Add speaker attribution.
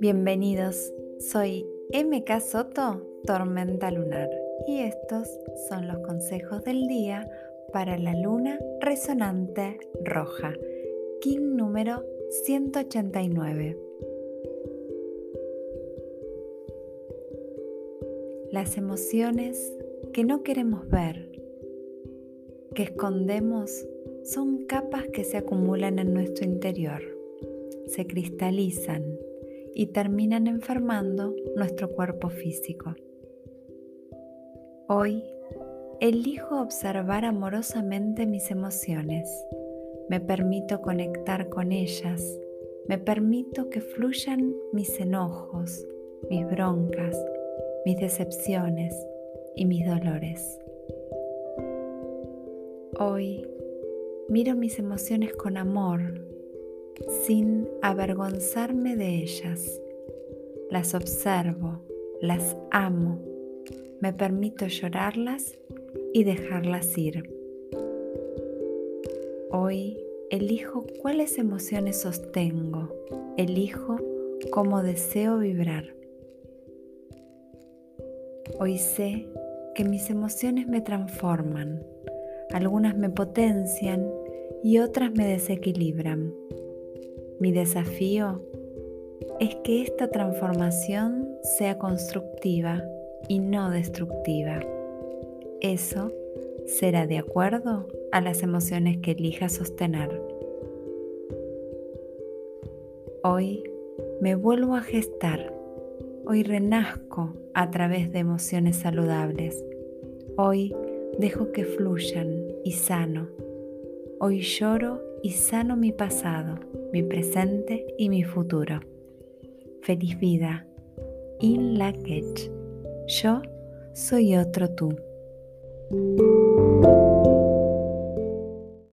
Speaker 1: Bienvenidos, soy MK Soto, Tormenta Lunar, y estos son los consejos del día para la luna resonante roja, King número 189. Las emociones que no queremos ver, que escondemos, son capas que se acumulan en nuestro interior, se cristalizan y terminan enfermando nuestro cuerpo físico. Hoy elijo observar amorosamente mis emociones, me permito conectar con ellas, me permito que fluyan mis enojos, mis broncas, mis decepciones y mis dolores. Hoy miro mis emociones con amor, sin avergonzarme de ellas. Las observo, las amo, me permito llorarlas y dejarlas ir. Hoy elijo cuáles emociones sostengo, elijo cómo deseo vibrar. Hoy sé que mis emociones me transforman, algunas me potencian y otras me desequilibran. Mi desafío es que esta transformación sea constructiva y no destructiva. Eso será de acuerdo a las emociones que elija sostener. Hoy me vuelvo a gestar. Hoy renazco a través de emociones saludables. Hoy dejo que fluyan y sano. Hoy lloro y sano mi pasado mi presente y mi futuro. Feliz vida. In la Yo soy otro tú.